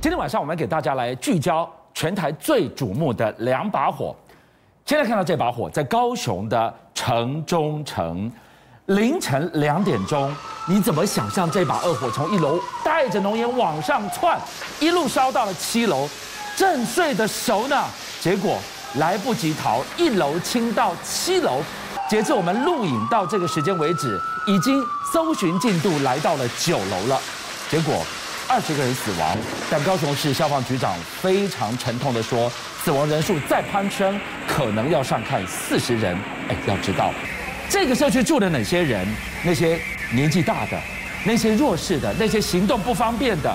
今天晚上我们给大家来聚焦全台最瞩目的两把火。现在看到这把火在高雄的城中城，凌晨两点钟，你怎么想象这把恶火从一楼带着浓烟往上窜，一路烧到了七楼，正睡得熟呢？结果来不及逃，一楼倾到七楼。截至我们录影到这个时间为止，已经搜寻进度来到了九楼了。结果。二十个人死亡，但高雄市消防局长非常沉痛地说，死亡人数再攀升，可能要上看四十人。哎，要知道，这个社区住了哪些人？那些年纪大的，那些弱势的，那些行动不方便的，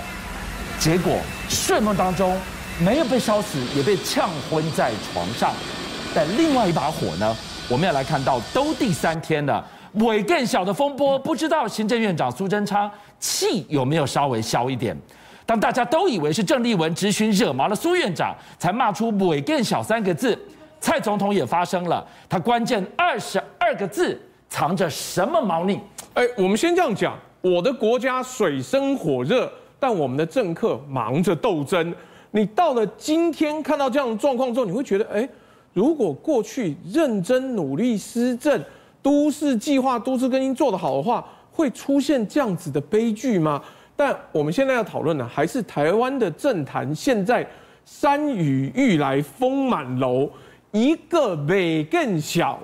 结果睡梦当中没有被烧死，也被呛昏在床上。但另外一把火呢？我们要来看到，都第三天了。尾更小的风波，不知道行政院长苏贞昌气有没有稍微消一点？当大家都以为是郑丽文质询惹毛了苏院长，才骂出“尾更小”三个字，蔡总统也发声了，他关键二十二个字藏着什么猫腻？哎，我们先这样讲：我的国家水深火热，但我们的政客忙着斗争。你到了今天看到这样的状况之后，你会觉得，哎，如果过去认真努力施政，都市计划、都市更新做得好的话，会出现这样子的悲剧吗？但我们现在要讨论的还是台湾的政坛现在山雨欲来风满楼，一个尾更小，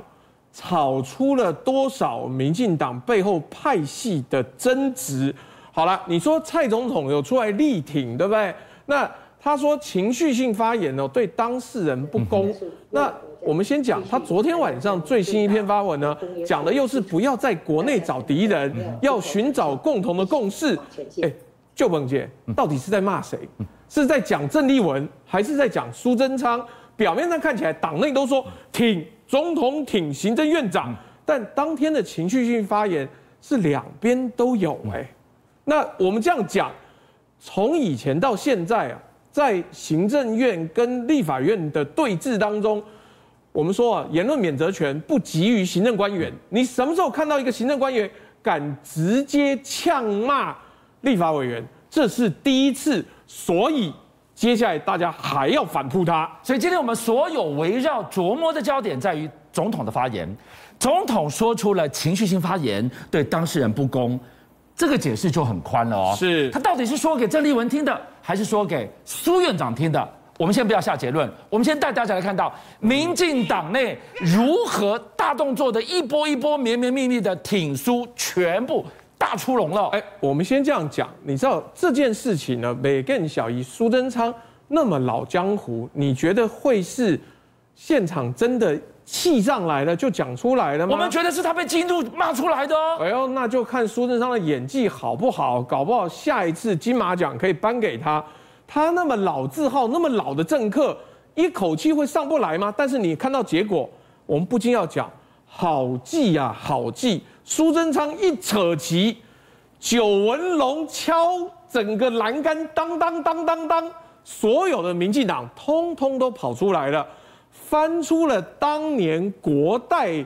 炒出了多少民进党背后派系的争执？好了，你说蔡总统有出来力挺，对不对？那他说情绪性发言哦，对当事人不公，那。我们先讲，他昨天晚上最新一篇发文呢，讲的又是不要在国内找敌人，要寻找共同的共识。哎，就鹏姐，到底是在骂谁？是在讲郑丽文，还是在讲苏贞昌？表面上看起来党内都说挺总统、挺行政院长，但当天的情绪性发言是两边都有。哎，那我们这样讲，从以前到现在啊，在行政院跟立法院的对峙当中。我们说啊，言论免责权不及于行政官员。你什么时候看到一个行政官员敢直接呛骂立法委员？这是第一次，所以接下来大家还要反扑他。所以今天我们所有围绕琢磨的焦点在于总统的发言。总统说出了情绪性发言，对当事人不公，这个解释就很宽了哦。是他到底是说给郑丽文听的，还是说给苏院长听的？我们先不要下结论，我们先带大家来看到民进党内如何大动作的一波一波绵绵密密的挺苏，全部大出笼了。哎，我们先这样讲，你知道这件事情呢？美更小姨苏贞昌那么老江湖，你觉得会是现场真的气上来了就讲出来了吗？我们觉得是他被激怒骂出来的。哎呦，那就看苏贞昌的演技好不好，搞不好下一次金马奖可以颁给他。他那么老字号，那么老的政客，一口气会上不来吗？但是你看到结果，我们不禁要讲，好记呀，好记。苏贞昌一扯旗，九纹龙敲整个栏杆，当当当当当，所有的民进党通通都跑出来了，翻出了当年国代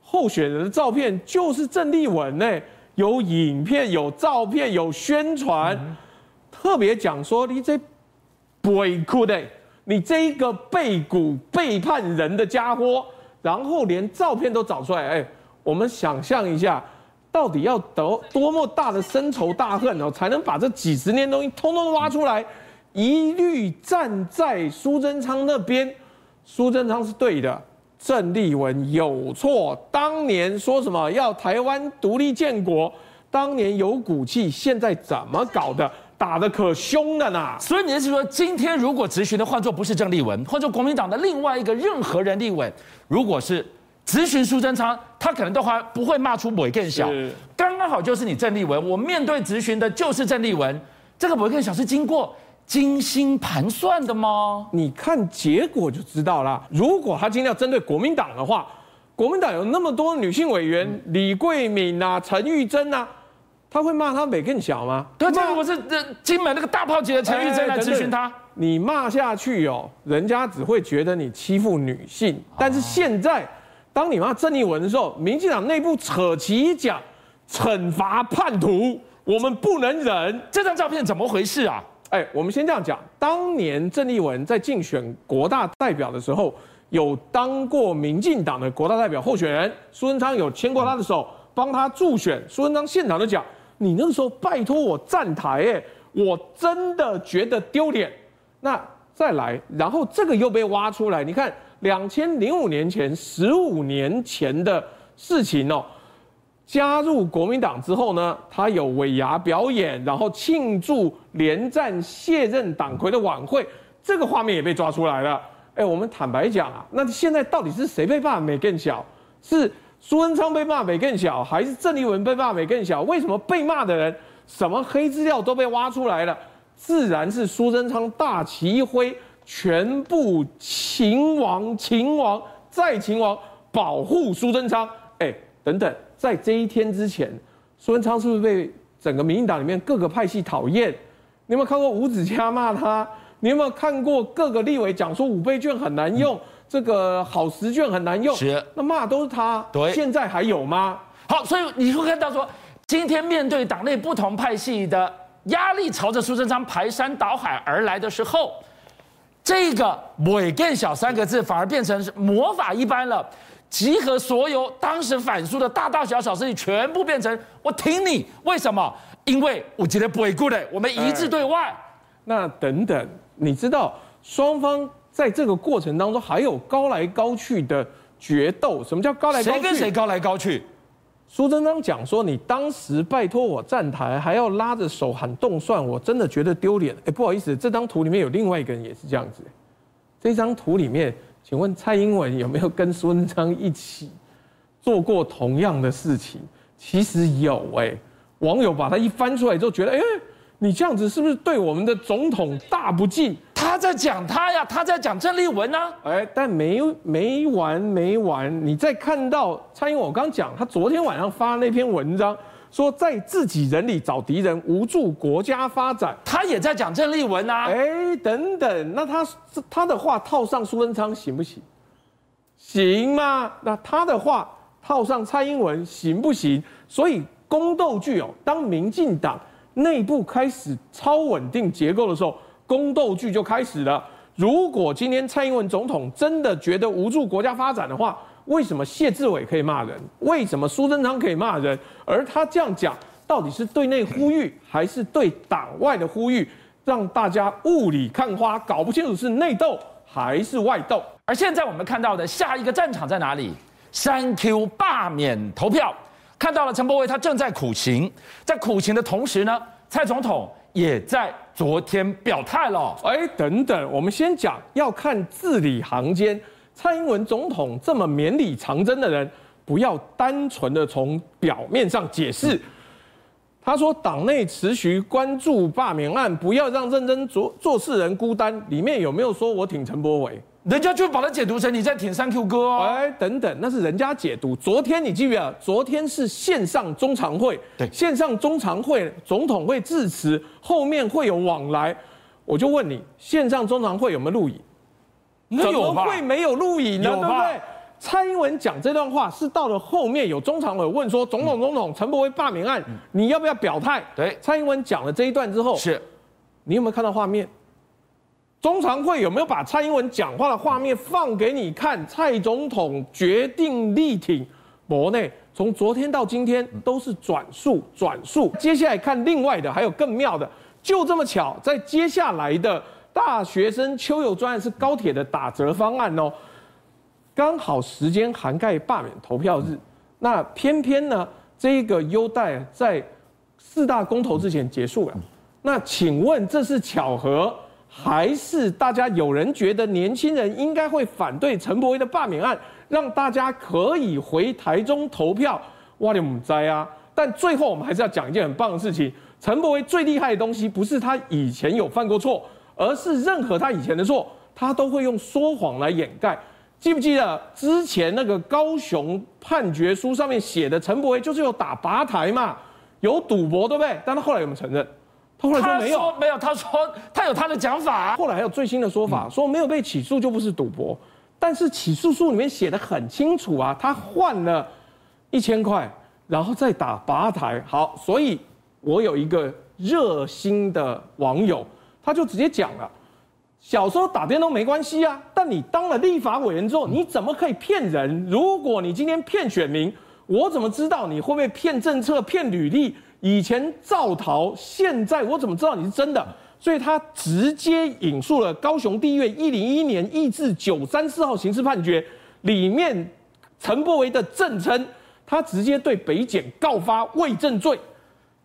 候选人的照片，就是郑丽文呢，有影片、有照片、有宣传。特别讲说，你这背骨的，你这一个背骨背叛人的家伙，然后连照片都找出来，哎，我们想象一下，到底要得多么大的深仇大恨哦，才能把这几十年东西通通挖出来，一律站在苏贞昌那边，苏贞昌是对的，郑丽文有错，当年说什么要台湾独立建国，当年有骨气，现在怎么搞的？打得可凶了呢，所以你是说，今天如果质询的换作不是郑丽文，换作国民党的另外一个任何人立委，如果是质询苏贞昌，他可能都还不会骂出尾更小。刚刚好就是你郑丽文，我面对质询的就是郑丽文，这个尾更小是经过精心盘算的吗？你看结果就知道了。如果他今天要针对国民党的话，国民党有那么多女性委员，李桂敏啊，陈玉珍啊。他会骂他美更小吗？对，这如果是这金门那个大炮级的陈玉珍来质询他，你骂下去哦，人家只会觉得你欺负女性。但是现在，当你骂郑丽文的时候，民进党内部扯旗一讲，惩罚叛徒，我们不能忍。这张照片怎么回事啊？哎，我们先这样讲，当年郑丽文在竞选国大代表的时候，有当过民进党的国大代表候选人，苏贞昌有牵过他的手，帮他助选。苏贞昌现场就讲：“你那个时候拜托我站台，哎，我真的觉得丢脸。”那再来，然后这个又被挖出来，你看，两千零五年前，十五年前的事情哦。加入国民党之后呢，他有尾牙表演，然后庆祝连战卸任党魁的晚会，这个画面也被抓出来了。哎，我们坦白讲啊，那现在到底是谁被骂美更小？是苏贞昌被骂美更小，还是郑丽文被骂美更小？为什么被骂的人什么黑资料都被挖出来了？自然是苏贞昌大旗一挥，全部秦王、秦王再秦王，保护苏贞昌。哎，等等。在这一天之前，苏贞昌是不是被整个民进党里面各个派系讨厌？你有没有看过吴子嘉骂他？你有没有看过各个立委讲说五倍券很难用，这个好食券很难用？是，那骂都是他。对，现在还有吗？好，所以你会看到说，今天面对党内不同派系的压力，朝着苏贞昌排山倒海而来的时候，这个“尾更小”三个字反而变成是魔法一般了。集合所有当时反苏的大大小小势力，全部变成我挺你。为什么？因为我觉得不会顾的，我们一致对外。欸、那等等，你知道双方在这个过程当中还有高来高去的决斗？什么叫高来高去？谁跟谁高来高去？苏贞昌讲说：“你当时拜托我站台，还要拉着手喊动算，我真的觉得丢脸。”哎，不好意思，这张图里面有另外一个人也是这样子。这张图里面。请问蔡英文有没有跟苏贞昌一起做过同样的事情？其实有哎、欸，网友把他一翻出来之后，觉得哎、欸，你这样子是不是对我们的总统大不敬？他在讲他呀，他在讲郑丽文呢、啊。哎，但没没完没完，你再看到蔡英文，我刚讲他昨天晚上发那篇文章。说在自己人里找敌人，无助国家发展。他也在讲郑丽文啊。哎，等等，那他他的话套上苏贞昌行不行？行吗？那他的话套上蔡英文行不行？所以宫斗剧哦，当民进党内部开始超稳定结构的时候，宫斗剧就开始了。如果今天蔡英文总统真的觉得无助国家发展的话，为什么谢志伟可以骂人？为什么苏贞昌可以骂人？而他这样讲，到底是对内呼吁，还是对党外的呼吁？让大家雾里看花，搞不清楚是内斗还是外斗。而现在我们看到的下一个战场在哪里？三 Q 罢免投票，看到了陈柏惟他正在苦行，在苦行的同时呢，蔡总统也在昨天表态了。哎，等等，我们先讲，要看字里行间。蔡英文总统这么绵里藏针的人，不要单纯的从表面上解释。他说党内持续关注罢免案，不要让认真做做事人孤单。里面有没有说我挺陈柏伟？人家就把它解读成你在挺三 Q 哥哦。哎，等等，那是人家解读。昨天你记不记得？昨天是线上中常会，对，线上中常会总统会致辞，后面会有往来。我就问你，线上中常会有没有录影？怎么会没有录影呢？对不对？蔡英文讲这段话是到了后面有中常委问说：“总统，总统，陈柏威罢免案，你要不要表态？”对，蔡英文讲了这一段之后，是，你有没有看到画面？中常会有没有把蔡英文讲话的画面放给你看？蔡总统决定力挺国内，从昨天到今天都是转述转述。接下来看另外的，还有更妙的，就这么巧，在接下来的。大学生秋游专案是高铁的打折方案哦，刚好时间涵盖罢免投票日，那偏偏呢，这个优待在四大公投之前结束了。那请问这是巧合，还是大家有人觉得年轻人应该会反对陈柏威的罢免案，让大家可以回台中投票？哇，你们在啊！但最后我们还是要讲一件很棒的事情：陈柏威最厉害的东西不是他以前有犯过错。而是任何他以前的错，他都会用说谎来掩盖。记不记得之前那个高雄判决书上面写的陈柏威就是有打拔台嘛，有赌博，对不对？但他后来有没有承认？他后来说没有，没有。他说他有他的讲法。后来还有最新的说法，说没有被起诉就不是赌博。但是起诉书里面写的很清楚啊，他换了一千块，然后再打八台。好，所以我有一个热心的网友。他就直接讲了，小时候打电动没关系啊，但你当了立法委员之后，你怎么可以骗人？如果你今天骗选民，我怎么知道你会不会骗政策、骗履历？以前造逃，现在我怎么知道你是真的？所以他直接引述了高雄地院一零一年一至九三四号刑事判决里面陈柏维的证称，他直接对北检告发伪证罪。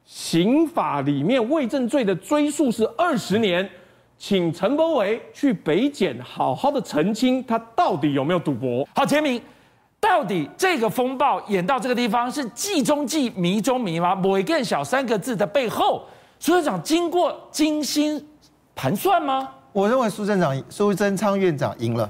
刑法里面伪证罪的追诉是二十年，请陈柏维去北检好好的澄清，他到底有没有赌博？好，杰明，到底这个风暴演到这个地方是计中计、谜中谜吗？某一个小三个字的背后，苏院长经过精心盘算吗？我认为苏院长苏贞昌院长赢了，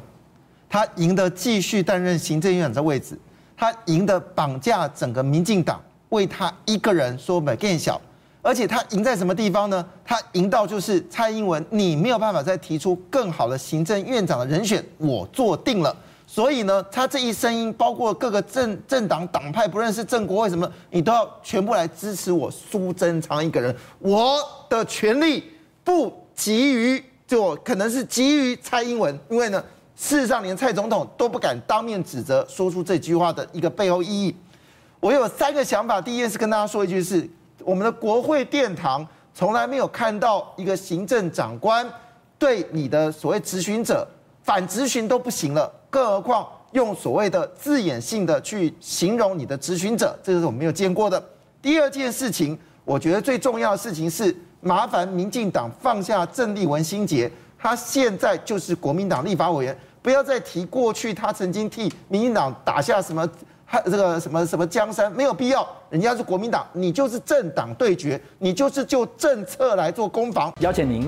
他赢得继续担任行政院长的位置，他赢得绑架整个民进党。为他一个人说没更小，而且他赢在什么地方呢？他赢到就是蔡英文，你没有办法再提出更好的行政院长的人选，我做定了。所以呢，他这一声音，包括各个政政党党派，不论是正国会什么，你都要全部来支持我苏贞昌一个人。我的权力不急于，就可能是急于蔡英文，因为呢，事实上连蔡总统都不敢当面指责，说出这句话的一个背后意义。我有三个想法。第一件事跟大家说一句是，我们的国会殿堂从来没有看到一个行政长官对你的所谓质询者反质询都不行了，更何况用所谓的字眼性的去形容你的质询者，这是我们没有见过的。第二件事情，我觉得最重要的事情是，麻烦民进党放下郑丽文心结，他现在就是国民党立法委员，不要再提过去他曾经替民进党打下什么。这个什么什么江山没有必要，人家是国民党，你就是政党对决，你就是就政策来做攻防。邀请您